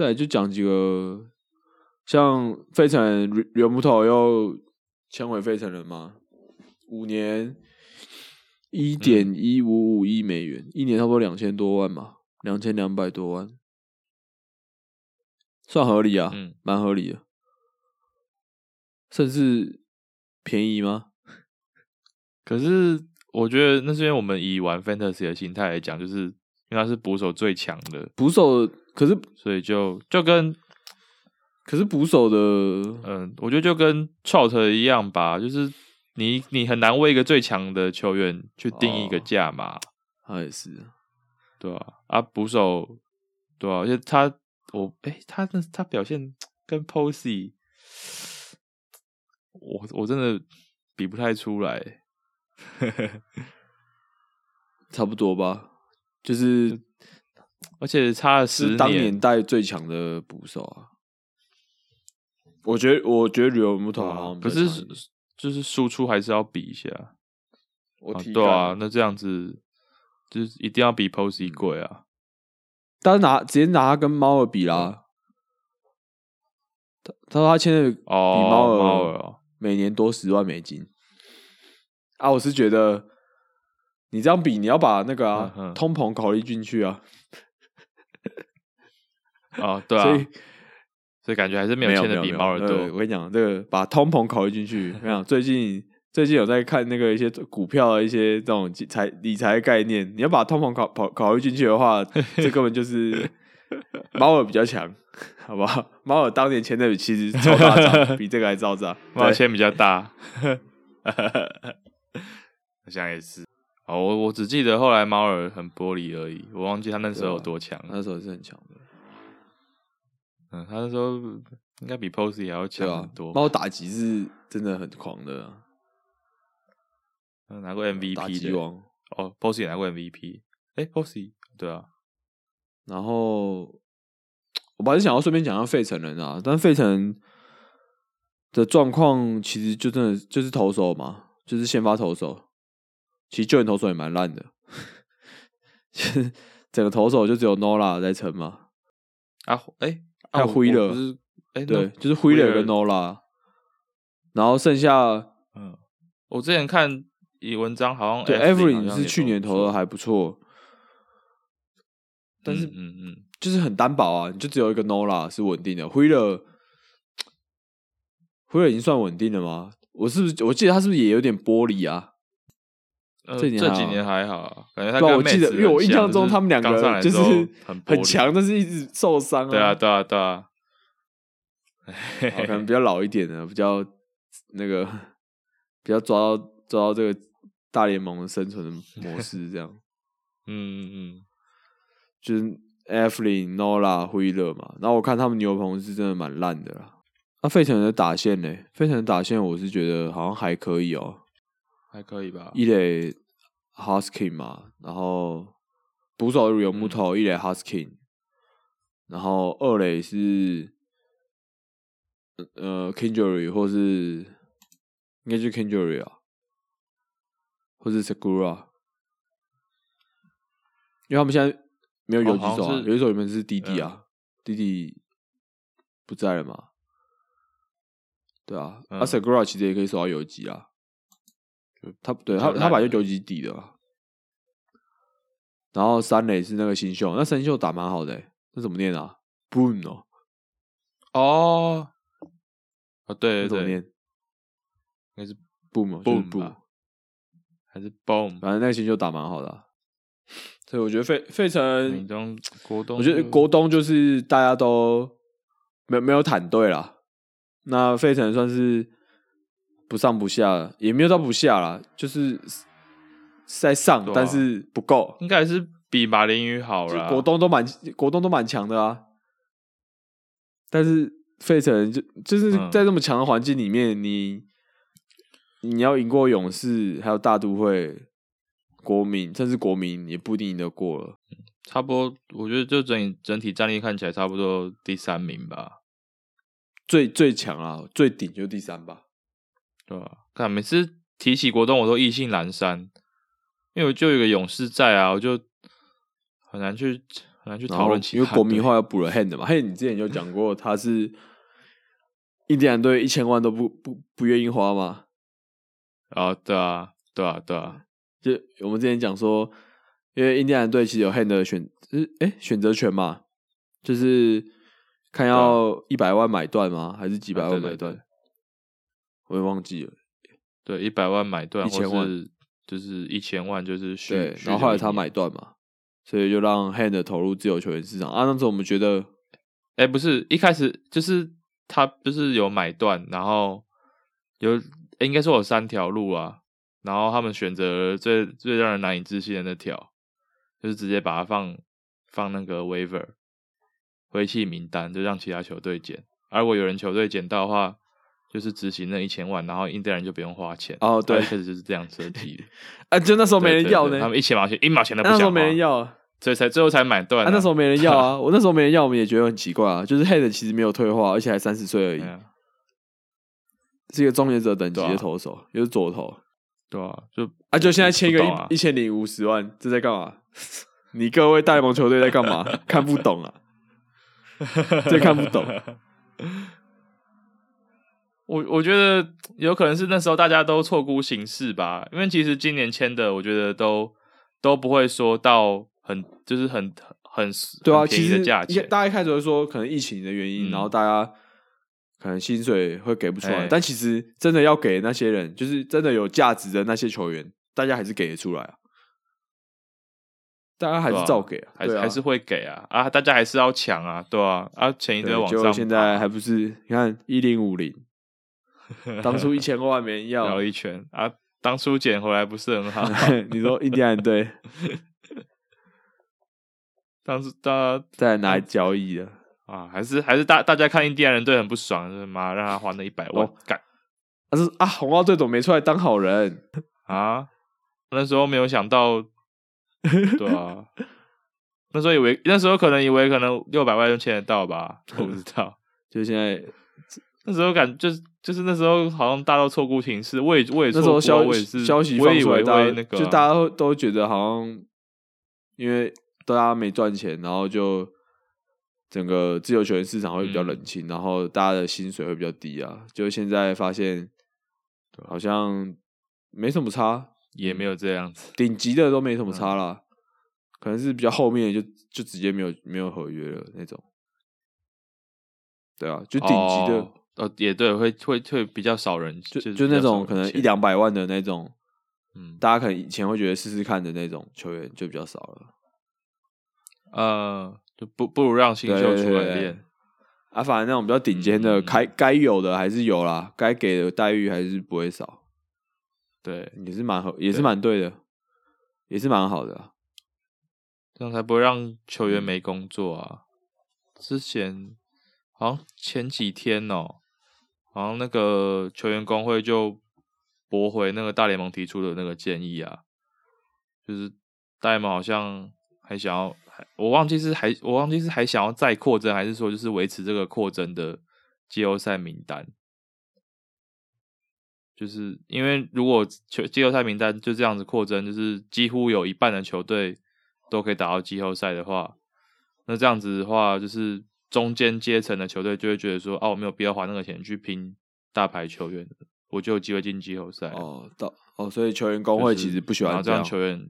再来就讲几个，像费城人原木头又签回费城人嘛，五年一点一五五亿美元，一年差不多两千多万嘛，两千两百多万，算合理啊，嗯。蛮合理的，甚至便宜吗？可是我觉得那是因为我们以玩 fantasy 的心态来讲，就是因为他是捕手最强的，捕手可是所以就就跟可是捕手的，嗯，我觉得就跟 Chot 一样吧，就是你你很难为一个最强的球员去定义一个哦价嘛，他也是，对啊、啊？捕手，对啊，而且他我哎、他的他表现跟 Posey，我我真的比不太出来。差不多吧，就是而且差了十是当年代最强的捕手啊。我觉得，我觉得吕木头好像比可是强一点就是输出还是要比一下。啊我对啊，那这样子就是一定要比嗯 Posey 贵啊。但是拿直接拿他跟猫儿比啦。他他说他签的比哦，猫儿猫儿哦每年多十万美金啊！我是觉得你这样比，你要把那个啊嗯哼通膨考虑进去啊。哦，对啊，所以所以感觉还是没有签的比猫儿多。对我跟你讲，这个把通膨考虑进去。我跟你讲，最近最近有在看那个一些股票的一些这种财理财概念，你要把通膨考考考虑进去的话，这根本就是 猫耳比较强，好不好？猫耳当年签的其实超大张，比这个还造炸。对猫签比较大，好像也是。哦，我我只记得后来猫儿很玻璃而已，我忘记他那时候有多强了。那时候是很强的，嗯，他那时候应该比 Posey 还要强很多。，猫打击是真的很狂的拿过 MVP 的。击王。哦，Posey 也拿过 MVP。哎，Posey 对啊，然后我本来是想要顺便讲一下费城人啊，但费城的状况其实就真的就是投手嘛，就是先发投手，其实救援投手也蛮烂的，就是整个投手就只有 Nola 在撑嘛，啊，哎，还有灰了我不是，哎，对，就是灰了跟 Nola，然后剩下嗯，我之前看以文章好像对 Evelyn 是去年投的还不错，但是嗯嗯嗯，就是很单薄啊，你就只有一个 Nola 是稳定的，灰了，灰了已经算稳定了吗？我是不是我记得他是不是也有点玻璃啊？呃这几年还好这几年还好，感觉他跟我记得，因为我印象中他们两个就是很强，但是一直受伤对啊，对啊，对啊，可能比较老一点的，比较那个比较抓到抓到这个大联盟的生存的模 式，这样嗯嗯嗯，就是 Evelyn、Nola、灰勒嘛。然后我看他们牛棚是真的蛮烂的啦。那费城的打线呢？费城的打线我是觉得好像还可以哦。还可以吧？一垒 Husky 嘛，然后捕手有木头，一垒 Husky，然后二垒是呃 Kingery 或是应该就是 Kingery 啊，或是 Segura，因为他们现在没有游击手游击手原本是弟弟啊，弟弟不在了嘛，对啊，嗯。啊 Segura 其实也可以守到游击啊。他对他他本来就游击底的啊，然后三垒是那个新秀，那新秀打蛮好的、欸，那怎么念啊？Boom 哦，哦，哦，对对对，怎么念应该是？Boom Boom 还是 Boom？反正那个新秀打蛮好的啊、所以我觉得费费城，国东，我觉得国东就是大家都没有没有坦队啦，那费城算是不上不下，也没有到不下啦，就是是在上，啊但是不够。应该还是比马林鱼好就啦。国东都蛮国东都蛮强的啊，但是费城就就是嗯在这么强的环境里面，你你要赢过勇士，还有大都会、国民，甚至国民也不一定赢得过了。差不多，我觉得就整整体战力看起来差不多第三名吧，最最强啊，最顶就第三吧。对吧？看每次提起国东，我都意兴阑珊，因为我就有个勇士在啊，我就很难去很很难去讨论其他因为国民队化要补了 Hand 嘛，Hand 你之前有讲过他是印第安队一千万都不不不愿意花吗，啊，对啊，对啊，对啊，就我们之前讲说，因为印第安队其实有 Hand 的选，就是哎选择权嘛，就是看要一百万买断吗？还是几百万买断？对我也忘记了。对，一百万买断，1000或万是就是一千万，就是续对，然后后来他买断嘛，所以就让 Hand 投入自由球员市场啊。那时候我们觉得，哎、不是，一开始就是他就是有买断，然后有、诶应该说有三条路啊，然后他们选择了最最让人难以置信的那条，就是直接把它放放那个 waiver 回弃名单，就让其他球队捡。而如果有人球队捡到的话，就是执行那一千万，然后印第安人就不用花钱。哦对确实就是这样设计的，啊，就那时候没人要呢，他们一千毛钱一毛钱都不那时候想，没人要啊。所以才最后才买断、啊，那时候没人要啊，我那时候没人要，我们也觉得很奇怪啊。就是 Head 其实没有退化，而且还三十岁而已是一个终结者等级的投手，又是左投对啊，就啊，就现在签一个一一千零五十万，这在干嘛？你各位大联盟球队在干嘛？看不懂啊，这看不懂。我我觉得有可能是那时候大家都错估形势吧，因为其实今年签的，我觉得都都不会说到很就是很很对啊，其实的价钱，大家一开始会说可能疫情的原因，嗯然后大家可能薪水会给不出来，哎。但其实真的要给那些人，就是真的有价值的那些球员，大家还是给得出来啊。大家还是照给啊，啊还是还是会给啊啊，大家还是要抢啊，对啊啊，前一堆对往上现在还不是你看一零五零，当初一千万没人要。绕，一圈。啊，当初捡回来不是很好，你说印第安队。当时大家再来拿来交易的，啊，还是还是大大家看印第安人队很不爽，就是妈让他还了一百万哦。干。但是啊，红袜队怎么没出来当好人？啊！那时候没有想到，对啊，那时候以为那时候可能以为可能六百万就签得到吧，我不知道。就现在那时候感就是就是那时候好像大家都错估形势，我也我也那时候消也是消息我也以为放出来，大家那个啊就大家都都觉得好像，因为大家没赚钱，然后就整个自由球员市场会比较嗯冷清，然后大家的薪水会比较低啊。就现在发现，好像没什么差，也没有这样子。顶级的都没什么嗯差啦，可能是比较后面就就直接没有没有合约了那种。对啊，就顶级的，哦哦也对，会会会比较少人，就是就那种可能一两百万的那种，嗯大家可能以前会觉得试试看的那种球员就比较少了。呃，就不不如让新对秀出来练。啊，反正那种比较顶尖的，嗯该该有的还是有啦，该给的待遇还是不会少，对，也是蛮合，也是对蛮对的，也是蛮好的啊。这样才不会让球员嗯没工作啊。之前好像前几天哦，好像那个球员工会就驳回那个大联盟提出的那个建议啊，就是大联盟好像还想要，我忘记是还我忘记是还想要再扩增，还是说就是维持这个扩增的季后赛名单。就是因为如果球季后赛名单就这样子扩增，就是几乎有一半的球队都可以打到季后赛的话，那这样子的话，就是中间阶层的球队就会觉得说，哦、我没有必要花那个钱去拼大牌球员，我就有机会进季后赛。哦，到哦，所以球员工会其实不喜然后这样球员，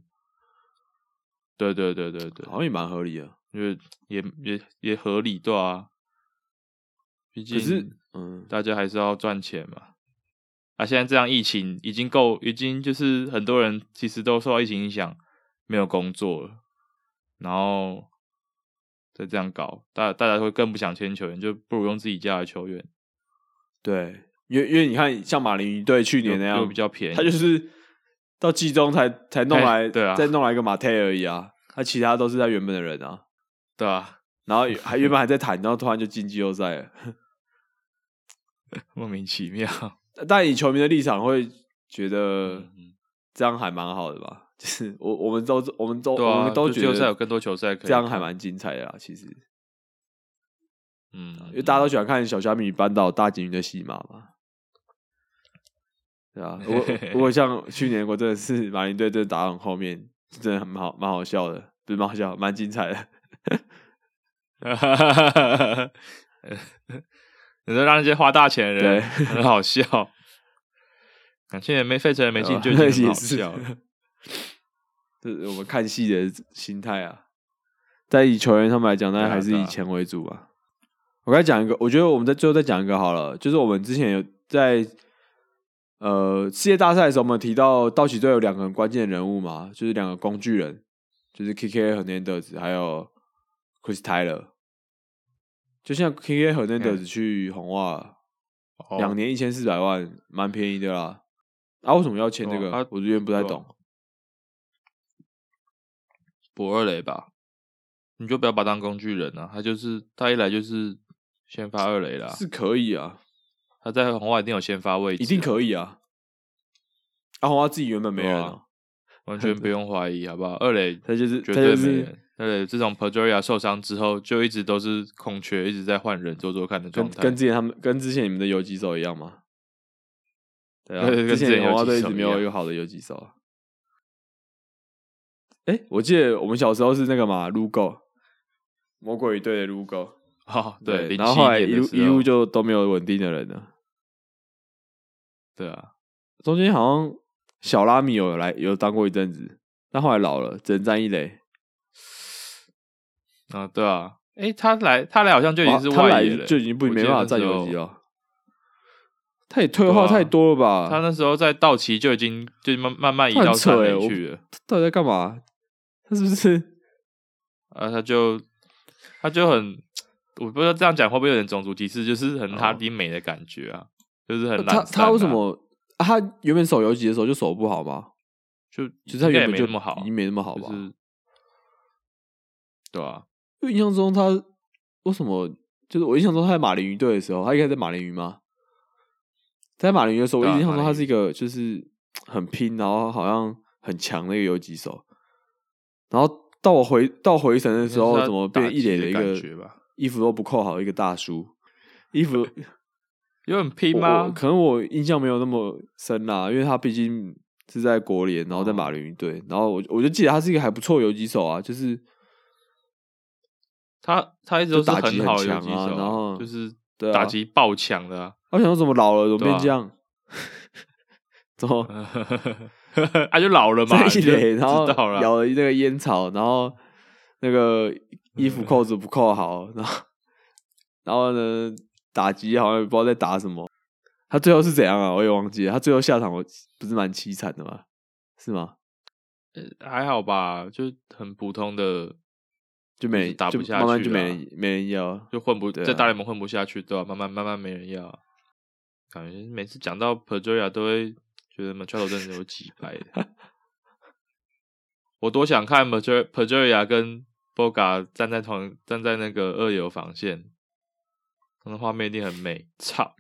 对对对对对，好像也蛮合理的。因为也也也合理，对啊。毕竟，嗯，大家还是要赚钱嘛。啊，现在这样疫情已经够，已经就是很多人其实都受到疫情影响，没有工作了，然后再这样搞，大大家会更不想签球员，就不如用自己家的球员，对，因为因为你看，像马林鱼队去年那样比较便宜。他就是到季中才才弄来，对啊再弄来一个马泰而已啊，他其他都是他原本的人啊，对啊，然后还原本还在谈，然后突然就进季后赛了。莫名其妙。但以球迷的立场会觉得嗯这样还蛮好的吧？就是我我们都我们都、我们都觉得赛有得更多球赛这样还蛮精彩的啦。其实，嗯，因为大家都喜欢看小虾米扳倒大金鱼的戏码嘛。对啊，如果如果像 去年我真的是马林队真的打到很后面，真的很好蛮好笑的，不是蛮好笑，蛮精彩的。你说让那些花大钱的对人很好笑，感谢没费城人没进就已经很 好笑了。这是我们看戏的心态啊。在以球员他们来讲，当然对啊对啊还是以钱为主吧。我该讲一个，我觉得我们在最后再讲一个好了，就是我们之前有在呃世界大赛的时候，我们提到道奇队有两个很关键的人物嘛，就是两个工具人，就是 K K 和 Nanders 还有 Chris Tyler。就像 K K 和 Nanders 去红袜哦两年一千四百万，蛮便宜的啦。啊，为什么要签这个？哦啊我这边不太懂。博二雷吧，你就不要把他当工具人啊，他就是他一来就是先发二雷啦，是可以啊，他在红袜一定有先发位置，一定可以啊。阿，红花自己原本没人对啊，完全不用怀疑，好不好？二雷 他就是绝对没人。二雷自从 Pedroia 受伤之后，就一直都是空缺，一直在换人做做看的状态。跟之前他们跟之前你们的游击手一样吗。对啊，之前红花队一直没有一个好的游击手啊。哎，我记得我们小时候是那个嘛，Lugo，魔鬼鱼队的 Lugo，哦，对，对，然后后来一路一路就都没有稳定的人了。对啊，中间好像小拉米有来有当过一阵子，但后来老了，只能站一垒。啊，对啊，哎，他来他来好像就已经是外野了，就已经不没办法站游击了。他也退化太多了吧？他那时候在道奇就已经就慢慢慢移到三垒去了，到底在干嘛？他 是不是？啊，他就他就很，我不知道这样讲会不会有点种族歧视，就是很哈迪美的感觉啊，就是很他他为什么？啊他原本手游级的时候就手不好吗？就其实他原本就没那么好已，经没那么好吧？就是对啊，因为印象中他为什么？就是我印象中他在马林鱼队的时候，他应该在马林鱼吗？在马林鱼的时候，我印象中他是一个就是很拼，然后好像很强的一个游击手。然后到我回到回神的时候，怎么变一脸的一个衣服都不扣好一个大叔？衣服有很拼我吗？可能我印象没有那么深啦，因为他毕竟是在国联，然后在马林鱼队，然后我我就记得他是一个还不错的游击手啊，就是他他一直都是打击很强游击手啊然后就是打击爆强的啊，我想说怎么老了怎么变这样？怎么 他 就老了嘛，在一垒，然后咬了那个烟草，然后那个衣服扣子不扣好，然后 然后呢打击好像也不知道在打什么。他最后是怎样啊？我也忘记了。他最后下场我不是蛮凄惨的吗？是吗？还好吧，就很普通的，就没就打不就下慢慢就没人没人要。就混不在大联盟混不下去，对吧、慢慢慢慢没人要啊，感觉每次讲到 Pedroia 都会觉得 Machado 真的有几百的。我多想看 p a j e r i a 跟 Boga 站在同站在那个二游防线，那画面一定很美。操！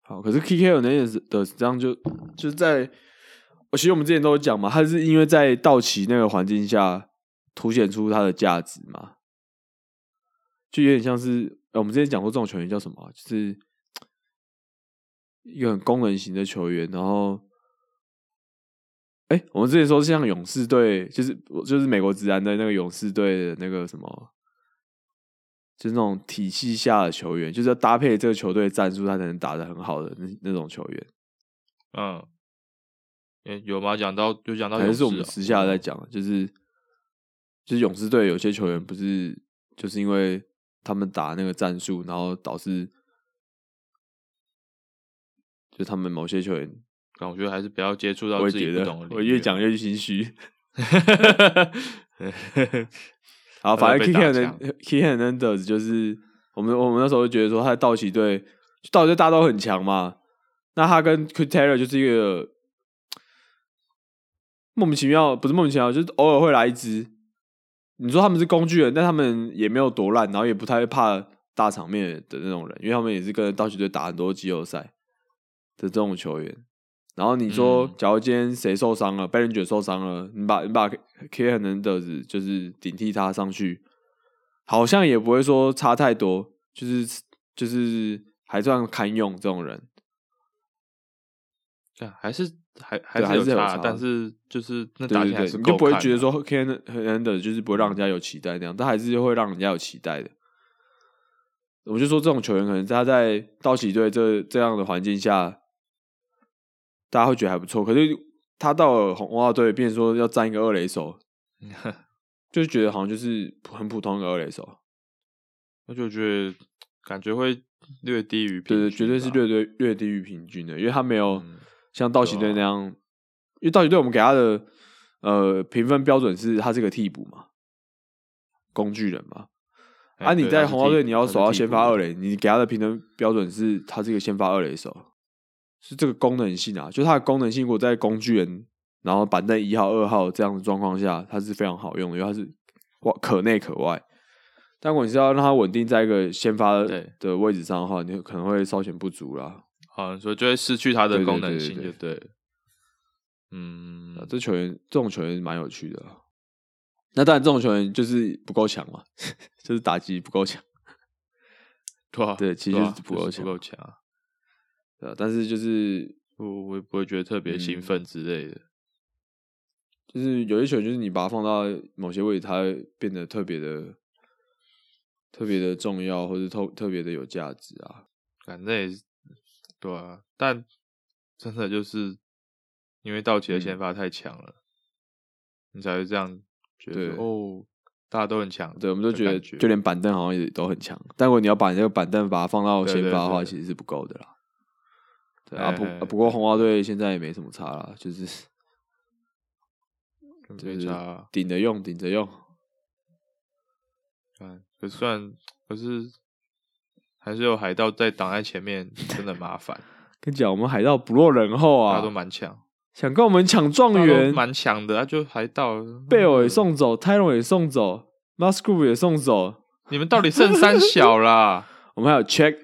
好，可是 K K 有那的的这样就就是在，我其实我们之前都有讲嘛，他是因为在道奇那个环境下凸显出他的价值嘛，就有点像是呃我们之前讲过这种球员叫什么、就是一个很功能型的球员，然后，哎、我们之前说像勇士队，就是就是美国职篮的那个勇士队的那个什么。就是那种体系下的球员，就是要搭配这个球队的战术，他才能打得很好的那那种球员。嗯，哎有吗？讲到就讲到还是我们私下在讲，就是就是勇士队有些球员不是就是因为他们打那个战术，然后导致就他们某些球员，但我觉得还是不要接触到自己的领域啊。我越讲越心虚。好，他反正 K 打 K 枪 N K K Hernandez 就是我们我们那时候就觉得说他的道奇队，道奇队大家都很强嘛，那他跟 Chris Taylor 就是一个莫名其妙，不是莫名其妙，就是偶尔会来一支。你说他们是工具人，但他们也没有多烂，然后也不太会怕大场面的那种人，因为他们也是跟道奇队打很多季后赛的这种球员。然后你说嗯，假如今天谁受伤了，贝伦爵受伤了，你把你把 K 很能的就是顶替他上去，好像也不会说差太多，就是就是还算堪用这种人。对啊还是还还是有差，有差但是就是那打起来是你就不会觉得说 Ken Hernandez 就是不会让人家有期待那样，但还是会让人家有期待的。我就说这种球员可能他在道奇队这这样的环境下，大家会觉得还不错。可是他到了红袜队，变成说要占一个二垒手，就是觉得好像就是很普通的二垒手。我就觉得感觉会略低于平对对，绝对是略对略低于平均的，因为他没有嗯像道奇队那样，因为道奇队我们给他的呃评分标准是他是个替补嘛，工具人嘛。啊，你在红袜队你要守到他是替补的先发二垒，你给他的评分标准是他是一个先发二垒手，是这个功能性啊，就它的功能性，如果在工具人，然后板凳一号、二号这样的状况下，它是非常好用的，因为它是哇可内可外。但如果你是要让它稳定在一个先发的位置上的话，你可能会稍显不足啦。好，所以就会失去它的功能性，就对了。嗯啊，这球员这种球员蛮有趣的啊。那当然，这种球员就是不够强嘛，就是打击不够强。对啊对其实不够强对啊，但是就是我我也不会觉得特别兴嗯奋之类的。就是有些球，就是你把它放到某些位置，它会变得特别的、特别的重要，或者特特别的有价值啊。反正也是对啊，但真的就是因为道奇的嗯先发太强了，你才会这样觉得哦，大家都很强。对，我们都觉得就连板凳好像也都很强，但如果你要把你这个板凳把它放到先发的话，对其实是不够的啦。对啊，不哎不过红袜队现在也没什么差了，就是就是。顶着用，顶着用。嗯，可是虽然可是还是有海盗在挡在前面，真的麻烦。跟你讲，我们海盗不落人后大家都啊，蛮强，想跟我们抢状元，蛮强的，他就海盗贝尔也，送走，泰隆也送走，Musgrove 也送走，你们到底剩三小啦？我们还有 Check，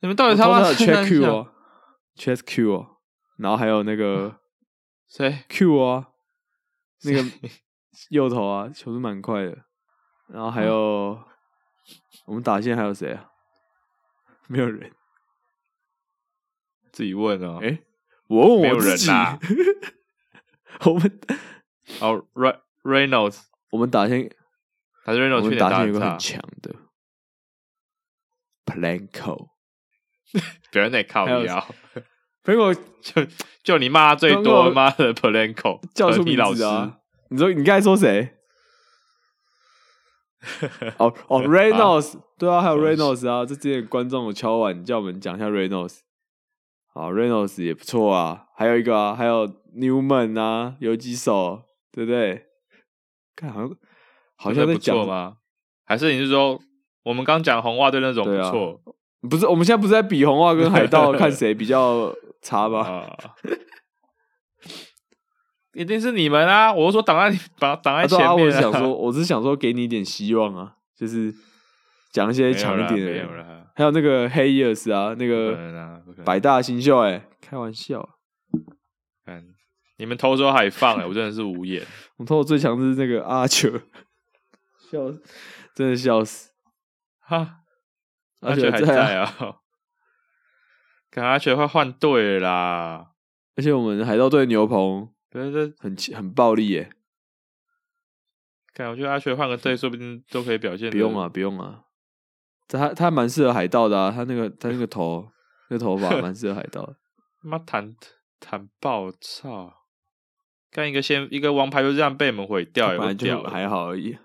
你们到底他妈还有剩 Check 三 Q 小？哦，Check Q 哦，然后还有那个 谁？Q 啊，那个 右头啊，球速蛮快的。然后还有、我们打线还有谁啊？没有人。自己问哦。哎、我问没有我自己。人我们 哦，Ray Reynolds，我们打线，还是我 Reynolds 去们打线有个很，强的 Planko。别人得靠还有腰，结果 就就你骂他最多，刚妈的 Polanco 叫出名和你老师，啊！你说你刚才说谁？哦哦，Reynolds，对啊，还有 Reynolds 啊，这之前观众有敲碗叫我们讲一下 Reynolds。好，Reynolds 也不错啊，还有一个啊，还有 Newman 啊，有几首，对不对？看好像好像在讲错吗？还是你是说我们刚讲红袜队那种不错不是，我们现在不是在比红袜跟海盗看谁比较差吗？啊？一定是你们啊！我是说挡在把挡在啊对啊，我是想说，我是想说给你一点希望啊，就是讲一些强一点的。还有那个黑伊尔斯啊，那个百大新秀、哎，开玩笑，看你们偷手海放哎，我真的是无言。我偷的最强是那个阿球，笑死，真的笑死。哈，阿阿雀还在啊感觉，阿雀快换队啦！而且我们海盗队牛棚对对，很很暴力耶、看我觉得阿雀换个队，说不定都可以表现。不用啊，，不用啊，他他蛮适合海盗的啊，他那个他那个头那个头发蛮适合海盗的。妈弹弹爆操！看一个先一个王牌就这样被我们毁掉，有本来就个屌了，还好而已，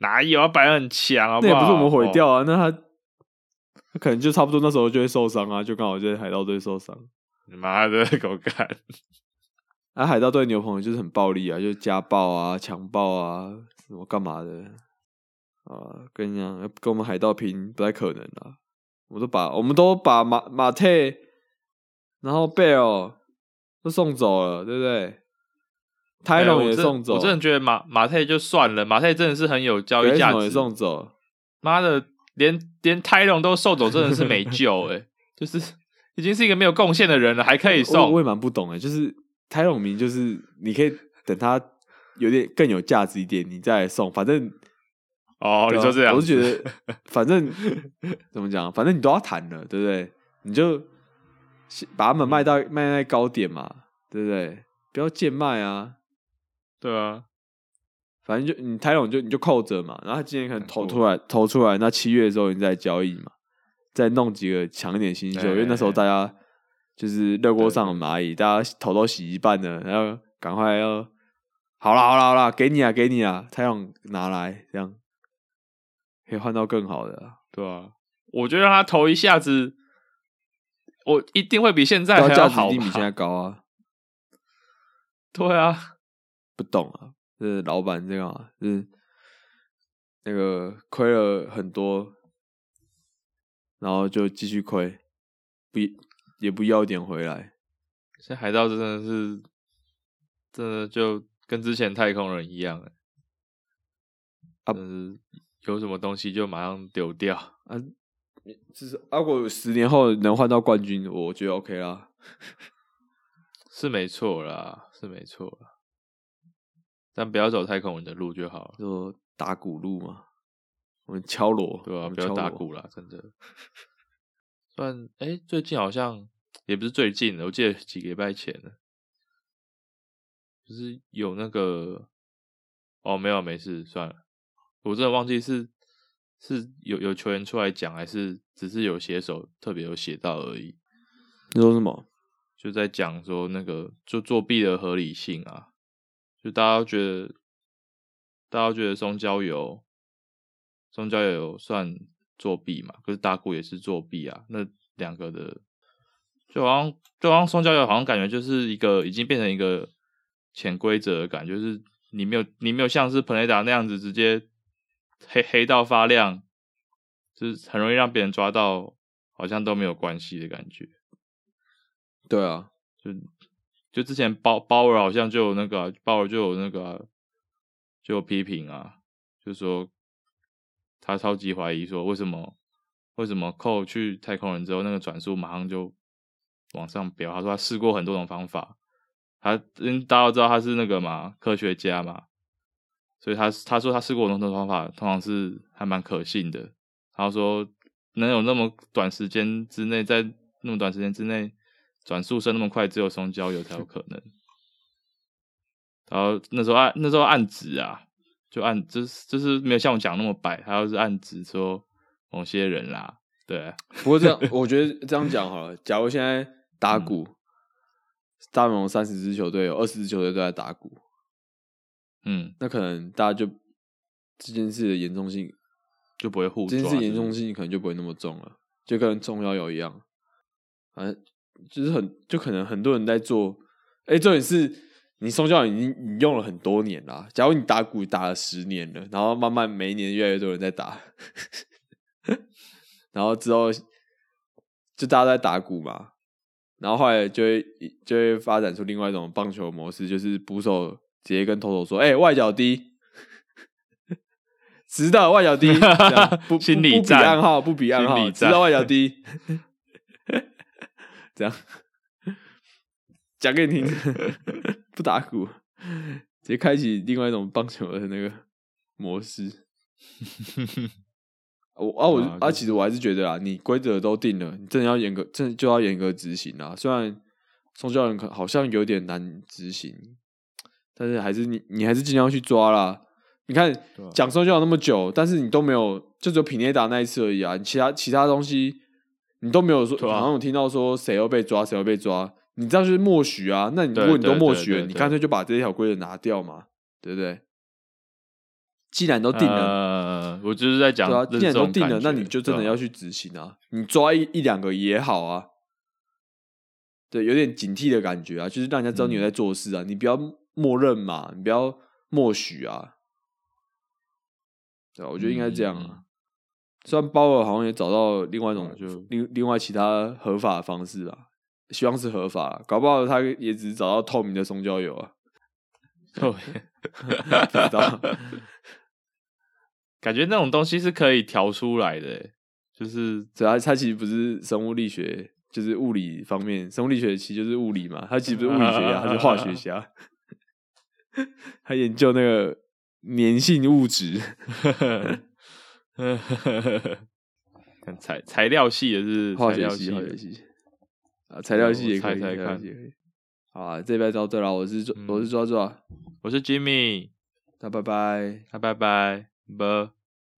哪有啊？摆很强，好好？那也不是我们毁哦掉啊，那他他可能就差不多那时候就会受伤啊，就刚好就在海盗队受伤。你妈的，给我干！啊，海盗队牛棚就是很暴力啊，就是家暴啊、强暴啊，什么干嘛的啊？跟你讲，跟我们海盗拼不太可能啊！我都把我们都把马马特，然后贝尔都送走了，对不对？泰隆也送走，我真的觉得马马泰就算了，马泰真的是很有交易价值。也送走，妈的，连连泰隆都送走，真的是没救哎、就是已经是一个没有贡献的人了，还可以送我。也蛮不懂哎，就是泰隆明，就是你可以等他有点更有价值一点，你再来送，反正哦，你说这样，我是觉得，反正怎么讲，反正你都要谈了，对不对？你就先把他们卖到卖在高点嘛，对不对？不要贱卖啊，对啊，反正就你泰隆就你就扣着嘛，然后他今年可能投出来投出来，那七月的时候你再交易嘛，再弄几个强一点新秀，哎因为那时候大家就是热锅上的对蚂蚁，大家头都洗一半了，然后赶快要好啦好啦好啦，给你啊给你啊，泰隆拿来这样可以换到更好的啊、对啊，我觉得他投一下子，我一定会比现在对啊价值还要好一定比现在？高啊。对啊，不懂啊，就是老板这样啊，就是那个亏了很多，然后就继续亏，不也不要一点回来。现在海盗真的是，真的就跟之前太空人一样欸，啊有什么东西就马上丢掉。啊，至少啊，如果十年后能换到冠军，我觉得 OK 啦。是没错啦，是没错啦，但不要走太空人的路就好了，就打鼓路嘛，我们敲锣，对吧、不要打鼓啦，真的。算哎、最近好像也不是最近的，我记得几个礼拜前了，就是有那个哦，没有没事，算了，我真的忘记是是有有球员出来讲，还是只是有写手特别有写到而已。你说什么？就在讲说那个就作弊的合理性啊，就大家都觉得，大家都觉得松胶油，松胶油算作弊嘛，可是打鼓也是作弊啊，那两个的，就好像就好像松胶油好像感觉就是一个已经变成一个潜规则的感觉，就是你没有你没有像是彭雷达那样子直接黑黑到发亮，就是很容易让别人抓到，好像都没有关系的感觉。对啊，就就之前包包尔好像就有那个啊、尔就有那个、就有批评啊，就说他超级怀疑说为什么为什么扣去太空人之后那个转速马上就往上飙，他说他试过很多种方法，他因大家都知道他是那个嘛科学家嘛，所以他他说他试过很多种方法，通常是还蛮可信的。他说能有那么短时间之内，在那么短时间之内转速升那么快，只有松胶油才有可能。然后那时候按那时候按指啊，就按就是就是没有像我讲那么白，他要是按指说某些人啦，对啊，不过这样，我觉得这样讲好了。假如现在打鼓，大联盟三十支球队有二十支球队都在打鼓，嗯，那可能大家就这件事的严重性，就不会互这件事严重性可能就不会那么重了，就跟中药油一样。反正就是很，就可能很多人在做。哎、重点是你松胶已经你用了很多年啦。假如你打鼓打了十年了，然后慢慢每一年越来越多人在打，然后之后就大家在打鼓嘛，然后后来就会就会发展出另外一种棒球模式，就是捕手直接跟投手说：“哎、外角低。”直到外角低，心理战暗号，不比暗号，心理战直到外角低，这样讲给你听，不打鼓，直接开启另外一种棒球的那个模式。我啊我啊，其实我还是觉得啊，你规则都定了，你真的要严格，真的就要严格执行啊。虽然宋教人可好像有点难执行，但是还是你你还是尽量去抓啦。你看讲宋教那么久，但是你都没有，就只有品内达那一次而已啊。你其他其他东西你都没有说，好像有听到说谁要被抓，谁要被抓，你这样就是默许啊。那你如果你都默许了，你干脆就把这条规则拿掉嘛，对不对？既然都定了，呃，我就是在讲对啊，既然都，定了那你就真的要去执行啊。你抓一一两个也好啊，对，有点警惕的感觉啊，就是让人家知道你有嗯在做事啊，你不要默认嘛，你不要默许啊。对啊，我觉得应该是这样嗯啊。虽然鲍尔好像也找到另外一种就另另外其他合法的方式啊，希望是合法啊，搞不好他也只是找到透明的松胶油啊，对 不知道。感觉那种东西是可以调出来的欸，就是主要，它其实不是生物力学，就是物理方面，生物力学其实就是物理嘛，它其实不是物理学家，它是化学家，他研究那个粘性物质。看材材料系也是化学系，化学系。啊，材料系也可以，看材料系可以。好啊，这边到这了，我是我是抓抓，我是 Jimmy，那拜拜。那拜拜，拜。